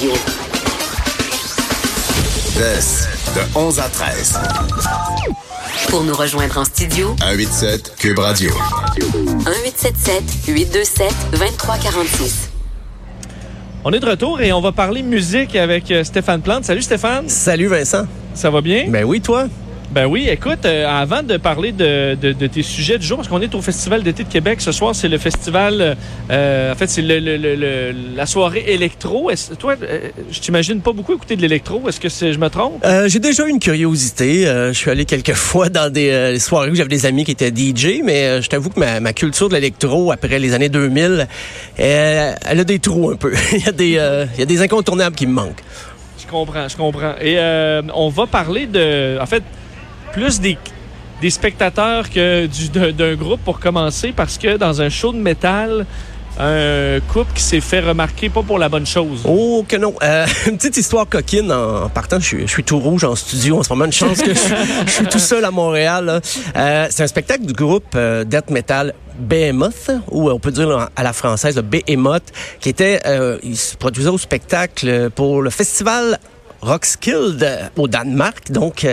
De 11 à 13. Pour nous rejoindre en studio, 187 Cube Radio. 1877 827 2346. On est de retour et on va parler musique avec euh, Stéphane Plante. Salut Stéphane. Salut Vincent. Ça va bien? Ben oui, toi? Ben oui, écoute, euh, avant de parler de, de, de, tes sujets du jour, parce qu'on est au Festival d'été de Québec ce soir, c'est le festival, euh, en fait, c'est le, le, le, la soirée électro. Est toi, euh, je t'imagine pas beaucoup écouter de l'électro. Est-ce que je me trompe? J'ai déjà eu une curiosité. je suis allé quelques fois dans des soirées où j'avais des amis qui étaient DJ, mais je t'avoue que ma, ma, culture de l'électro, après les années 2000, elle a des trous un peu. il, y a des, il y a des incontournables qui me manquent. Je comprends, je comprends. Et on va parler de... En fait, plus des, spectateurs que d'un groupe pour commencer, parce que dans un show de métal, un couple qui s'est fait remarquer pas pour la bonne chose. Oh que non. Euh, une petite histoire coquine en, partant. Je suis, je suis, tout rouge en studio en ce moment. Une chance que je, suis tout seul à Montréal. Euh, c'est un spectacle du groupe euh, death metal Behemoth, ou on peut dire à la française Behemoth, qui était, il se produisait au spectacle pour le festival Rockskild au Danemark. Donc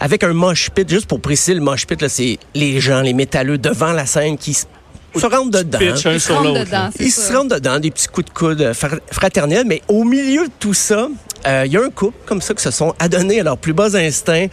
avec un mosh pit, juste pour préciser, le mosh pit, c'est les gens, les métalleux devant la scène qui se rentrent dedans. Ils se rentrent dedans. Ils se rentrent dedans, des petits coups de coude euh, fraternels. Mais au milieu de tout ça, euh, il y a un couple comme ça qui se sont adonnés à leurs plus bas instincts.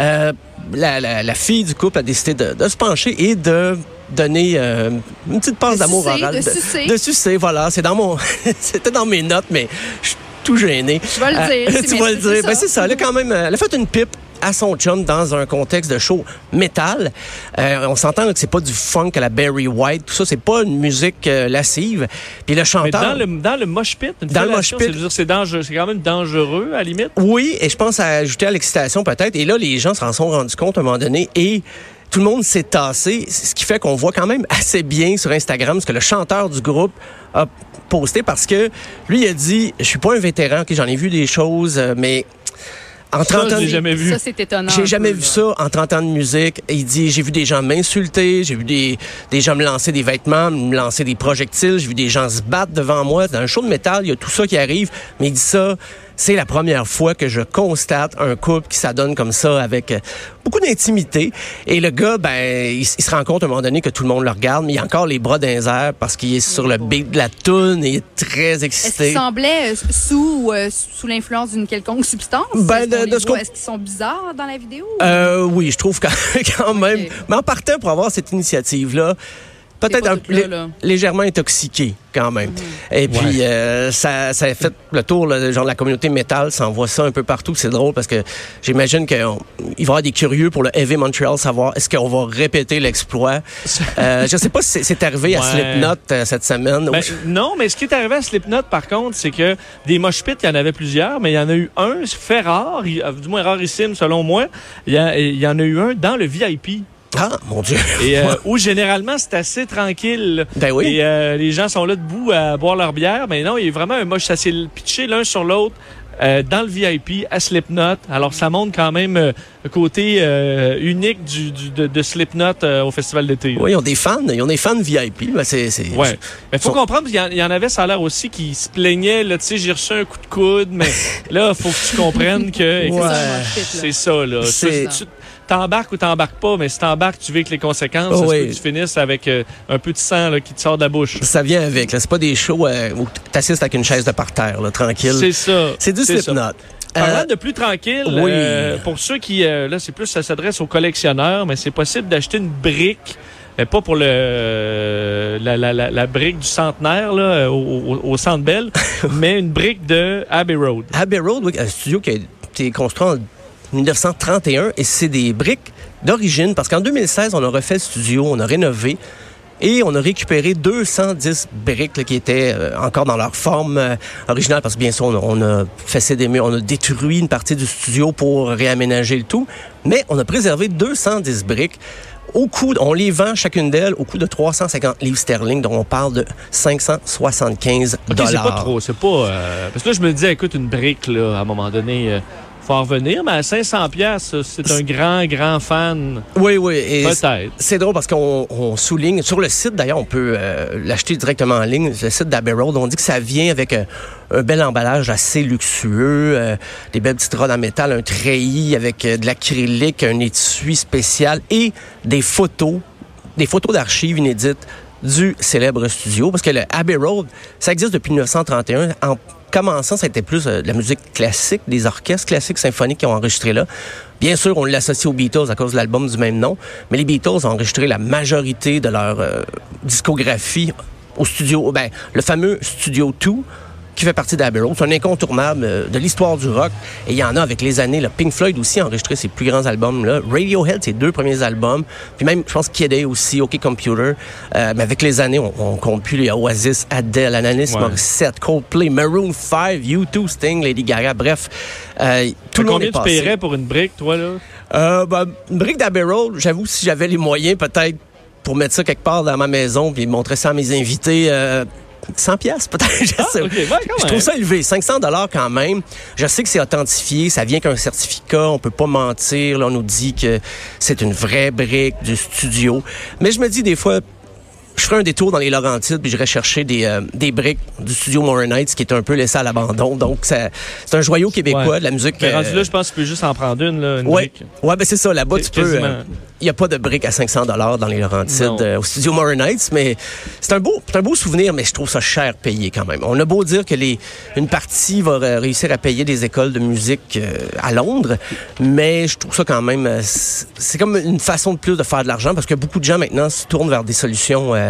Euh, la, la, la, fille du couple a décidé de, de se pencher et de donner une petite passe d'amour oral. De, sucer. De sucer, voilà. C'est dans mon, c'était dans mes notes, mais je suis tout gêné. Tu vas le dire. tu vas le dire. Ben, c'est ça. Elle a quand même, elle a fait une pipe à son chum dans un contexte de show métal. Euh, on s'entend que c'est pas du funk à la Barry White, tout ça, c'est pas une musique euh, lascive. Puis le chanteur dans le dans le mosh pit, dans le mosh pit, c'est dangereux, c'est quand même dangereux à la limite? Oui, et je pense à ajouter à l'excitation peut-être. Et là, les gens s'en sont rendus compte à un moment donné et tout le monde s'est tassé, ce qui fait qu'on voit quand même assez bien sur Instagram ce que le chanteur du groupe a posté parce que lui il a dit je suis pas un vétéran, que j'en ai vu des choses, euh, mais en 30 ça, ans, jamais vu. Ça, c'est étonnant. J'ai jamais vu ça en 30 ans de musique. Il dit, j'ai vu des gens m'insulter, j'ai vu des, des gens me lancer des vêtements, me lancer des projectiles, j'ai vu des gens se battre devant moi. Dans un show de métal, il y a tout ça qui arrive. Mais il dit ça, c'est la première fois que je constate un couple qui s'adonne comme ça avec euh, beaucoup d'intimité. Et le gars, ben, il, se rend compte à un moment donné que tout le monde le regarde, mais il a encore les bras dans parce qu'il est sur le beat de la toune et il est très excité. Est-ce qu'il semblait euh, sous euh, sous l'influence d'une quelconque substance? Ben, de, Est-ce qu'ils sont bizarres dans la vidéo? Euh, oui, je trouve quand, même. Mais en partant pour avoir cette initiative-là, peut-être un, légèrement intoxiqué quand même. Mm. Et puis euh, ça, ça a fait le tour, là, genre la communauté métal s'envoie ça un peu partout. C'est drôle parce que j'imagine qu'il va y avoir des curieux pour le Heavy Montreal savoir est-ce qu'on va répéter l'exploit. euh, je sais pas si c'est arrivé à Slipknot euh, cette semaine. Ben, non, mais ce qui est arrivé à Slipknot par contre, c'est que des mosh pits, il y en avait plusieurs, mais il y en a eu un fait rare, du moins rarissime selon moi. Il y, il y en a eu un dans le VIP. Ah, mon Dieu. Et euh, où généralement c'est assez tranquille. Ben oui. Et euh, les gens sont là debout à boire leur bière. Mais non, il y a vraiment un moche, ça s'est pitché l'un sur l'autre. Euh, dans le VIP à Slipknot. Alors, ça montre quand même euh, le côté euh, unique du, du, de, de, Slipknot au Festival d'été. Oui, ils ont des fans. Ils ont des fans VIP. Ben, c'est, c'est, ouais. Mais faut comprendre, il y, en avait, ça a l'air aussi, qui se plaignaient. Là, tu sais, j'ai reçu un coup de coude, mais là, faut que tu comprennes que ouais. c'est ça. Là. C'est t'embarques ou t'embarques pas, mais si t'embarques, tu vis avec les conséquences. Oh, oui. que tu finisses avec euh, un peu de sang là, qui te sort de la bouche. Ça vient avec. C'est pas des shows euh, où t'assistes avec une chaise de parterre, là, tranquille. C'est ça. C'est du Slipknot. Parlant euh, de plus tranquille, oui. euh, pour ceux qui, euh, là, c'est plus, ça s'adresse aux collectionneurs, mais c'est possible d'acheter une brique mais pas pour le la, la, la, la, brique du centenaire là, au, au, au Centre Bell, mais une brique de Abbey Road. Abbey Road, oui, un studio qui a été construit en 1931 et c'est des briques d'origine parce qu'en 2016, on a refait le studio, on a rénové. Et on a récupéré 210 briques là, qui étaient euh, encore dans leur forme euh, originale, parce que bien sûr, on, on a fait des murs, on a détruit une partie du studio pour réaménager le tout, mais on a préservé 210 briques au coût, on les vend chacune d'elles au coût de 350 livres sterling, donc on parle de 575 OK, dollars. c'est pas trop. C'est pas. euh, parce que là, je me disais, écoute, une brique, là, à un moment donné, faut en revenir, mais à 500$, piastres, c'est un grand, grand fan. Oui, oui. Peut-être. C'est drôle parce qu'on on souligne, sur le site d'ailleurs, on peut euh, l'acheter directement en ligne, le site d'Abbey Road, on dit que ça vient avec euh, un bel emballage assez luxueux, euh, des belles petites rods en métal, un treillis avec euh, de l'acrylique, un étui spécial et des photos, des photos d'archives inédites du célèbre studio. Parce que le Abbey Road, ça existe depuis 1931. En commençant, ça a été plus euh, de la musique classique, des orchestres classiques symphoniques qui ont enregistré là. Bien sûr, on l'associe aux Beatles à cause de l'album du même nom, mais les Beatles ont enregistré la majorité de leur euh, discographie au studio, ben, le fameux Studio 2, qui fait partie d'Abbey Road. C'est un incontournable euh, de l'histoire du rock. Et il y en a avec les années. Le Pink Floyd aussi a enregistré ses plus grands albums. Là. Radiohead, ses deux premiers albums. Puis même, je pense, Kid A aussi, OK Computer. Euh, mais avec les années, on, on compte plus les Oasis, Adele, Alanis Ouais. Morissette, Coldplay, Maroon 5, U2, Sting, Lady Gaga. Bref, euh, tout le monde combien est tu passé. paierais pour une brique, toi, là? Euh, ben, une brique d'Abbey Road, j'avoue, si j'avais les moyens, peut-être pour mettre ça quelque part dans ma maison puis montrer ça à mes invités, euh, 100 pièces peut-être. je Ah, ouais, Je trouve ça élevé, 500 dollars quand même. Je sais que c'est authentifié, ça vient qu'un certificat, on peut pas mentir. Là, on nous dit que c'est une vraie brique du studio. Mais je me dis des fois, je ferai un détour dans les Laurentides puis j'irai chercher des, euh, des briques du studio Morin Nights qui est un peu laissé à l'abandon. Donc, c'est un joyau québécois Ouais. de la musique. Mais rendu euh, là, je pense que tu peux juste en prendre une, là, une Ouais, brique. ouais, ben c'est ça. Là-bas, tu peux. euh, Il n'y a pas de briques à 500 dollars dans les Laurentides euh, au studio Morin Nights, mais c'est un beau, un beau souvenir, mais je trouve ça cher payé quand même. On a beau dire que les, une partie va euh, réussir à payer des écoles de musique euh, à Londres, mais je trouve ça quand même, euh, c'est c'est comme une façon de plus de faire de l'argent parce que beaucoup de gens maintenant se tournent vers des solutions, euh,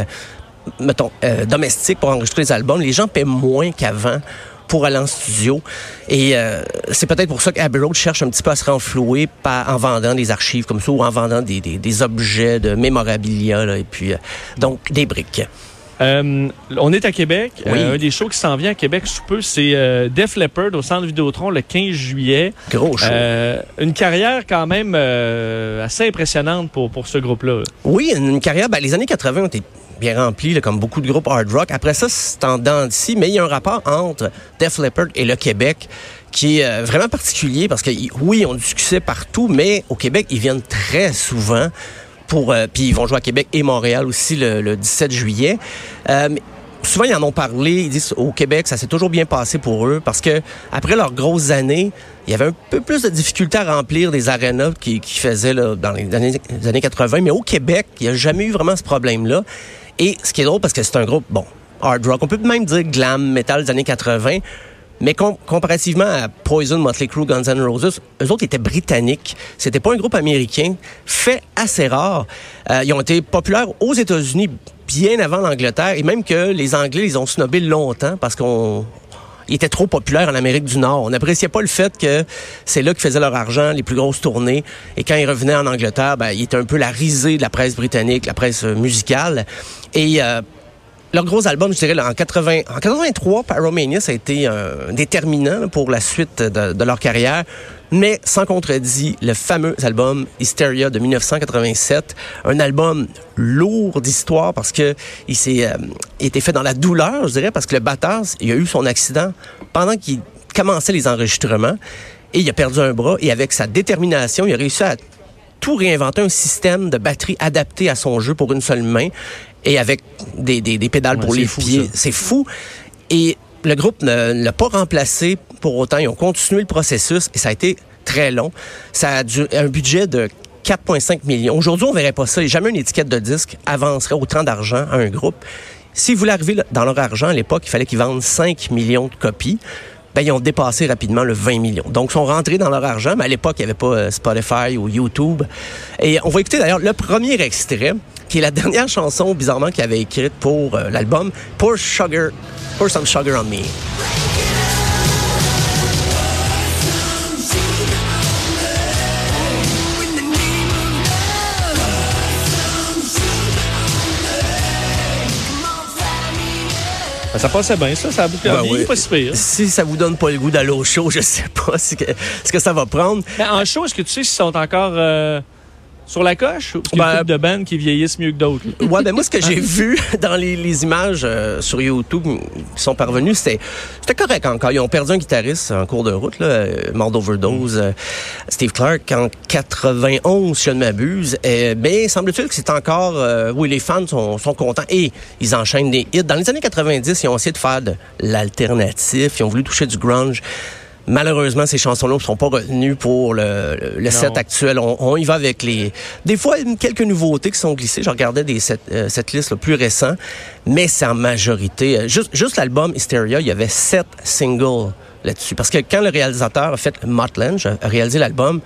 mettons, euh, domestiques pour enregistrer des albums. Les gens paient moins qu'avant pour aller en studio. Et euh, c'est peut-être pour ça qu'Abbey Road cherche un petit peu à se renflouer par, en vendant des archives comme ça ou en vendant des, des, des objets de mémorabilia. Là, et puis, euh, donc, des briques. Euh, on est à Québec. Oui. Euh, un des shows qui s'en vient à Québec sous peu, c'est euh, Def Leppard au Centre Vidéotron le 15 juillet. Gros show. Euh, une carrière quand même euh, assez impressionnante pour, pour ce groupe-là. Oui, une, une carrière, ben, les années 80 ont été bien remplies, là, comme beaucoup de groupes hard rock. Après ça, c'est en dents mais il y a un rapport entre Def Leppard et le Québec qui est euh, vraiment particulier parce que, oui, ont du succès partout, mais au Québec, ils viennent très souvent pour... euh, Puis ils vont jouer à Québec et Montréal aussi le, le 17 juillet. Euh, souvent, ils en ont parlé. Ils disent au Québec, ça s'est toujours bien passé pour eux parce que après leurs grosses années, il y avait un peu plus de difficultés à remplir des arénas qui, faisaient là, dans les années, les années 80. Mais au Québec, il n'y a jamais eu vraiment ce problème-là. Et ce qui est drôle, parce que c'est un groupe, bon, hard rock, on peut même dire glam, metal des années 80. Mais com- comparativement à Poison, Motley Crue, Guns N' Roses, eux autres étaient britanniques. C'était pas un groupe américain. Fait assez rare. Euh, ils ont été populaires aux États-Unis bien avant l'Angleterre. Et même que les Anglais, ils ont snobé longtemps parce qu'on ils étaient trop populaires en Amérique du Nord. On n'appréciait pas le fait que c'est là qu'ils faisaient leur argent, les plus grosses tournées. Et quand ils revenaient en Angleterre, ben, ils étaient un peu la risée de la presse britannique, la presse euh, musicale. Et euh, leur gros album, je dirais, là, en, 80, en 83, Pyromania, ça a été un déterminant pour la suite de leur carrière. Mais sans contredit, le fameux album Hysteria de 1987, un album lourd d'histoire parce que il s'est euh, été fait dans la douleur, je dirais, parce que le batteur, il a eu son accident pendant qu'il commençait les enregistrements et il a perdu un bras et avec sa détermination, il a réussi à tout réinventer un système de batterie adapté à son jeu pour une seule main et avec des, des, des pédales Ouais, pour les fou, pieds. C'est fou. Et le groupe ne l'a pas remplacé pour autant. Ils ont continué le processus et ça a été très long. Ça a dû, un budget de 4,5 millions. Aujourd'hui, on verrait pas ça. Jamais une étiquette de disque avancerait autant d'argent à un groupe. S'ils voulaient arriver dans leur argent à l'époque, il fallait qu'ils vendent 5 millions de copies. Ben, ils ont dépassé rapidement le 20 millions. Donc, ils sont rentrés dans leur argent, mais à l'époque, il n'y avait pas euh, Spotify ou YouTube. Et on va écouter d'ailleurs le premier extrait, qui est la dernière chanson, bizarrement, qu'il avait écrite pour euh, l'album, Pour Sugar, Pour Some Sugar on Me. Ben, ça passait bien, ça. Ça a Ben oui. pas si pire. Si ça vous donne pas le goût d'aller au show, je sais pas ce que, ce que ça va prendre. Mais en show, est-ce que tu sais s'ils sont encore euh, sur la coche? Ou? Qu'il y a Ben, de bandes qui vieillissent mieux que d'autres? Ouais, ben moi, ce que j'ai vu dans les, les images euh, sur YouTube qui sont parvenues, c'était c'était correct encore. Ils ont perdu un guitariste en cours de route, là, euh, mort d'overdose, euh, Steve Clark, en 91, si je ne m'abuse. Euh, mais semble-t-il que c'est encore... euh, oui, les fans sont, sont contents et ils enchaînent des hits. Dans les années 90, ils ont essayé de faire de l'alternatif. Ils ont voulu toucher du grunge. Malheureusement, ces chansons-là ne sont pas retenues pour le, le- set actuel. On, on y va avec les... Des fois, quelques nouveautés qui sont glissées. Je regardais des set, euh, cette liste là, plus récents, mais c'est en majorité... euh, juste juste l'album Hysteria, il y avait sept singles là-dessus. Parce que quand le réalisateur a fait Mutt Lange, a réalisé l'album,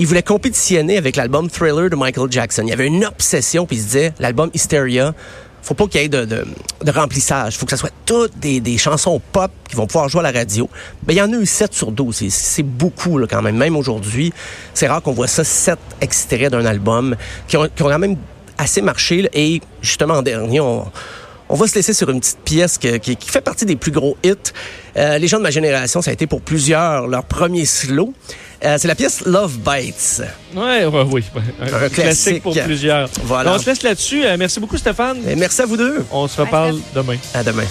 il voulait compétitionner avec l'album Thriller de Michael Jackson. Il y avait une obsession, puis il se disait, l'album Hysteria, faut pas qu'il y ait de, de, de remplissage. faut que ça soit toutes des, des chansons pop qui vont pouvoir jouer à la radio. Ben, il y en a eu 7 sur 12. C'est- beaucoup, quand même. Même aujourd'hui, c'est rare qu'on voit ça, 7 extraits d'un album qui ont, qui ont quand même assez marché. là. Et justement, en dernier, on, on va se laisser sur une petite pièce qui fait partie des plus gros hits. Euh, les gens de ma génération, ça a été pour plusieurs leur premier slow. Euh, c'est la pièce Love Bites. Ouais, ouais, oui. Un, Un classique. classique. pour plusieurs. Voilà. On se laisse là-dessus. Euh, merci beaucoup, Stéphane. Et merci à vous deux. On se reparle demain. À demain.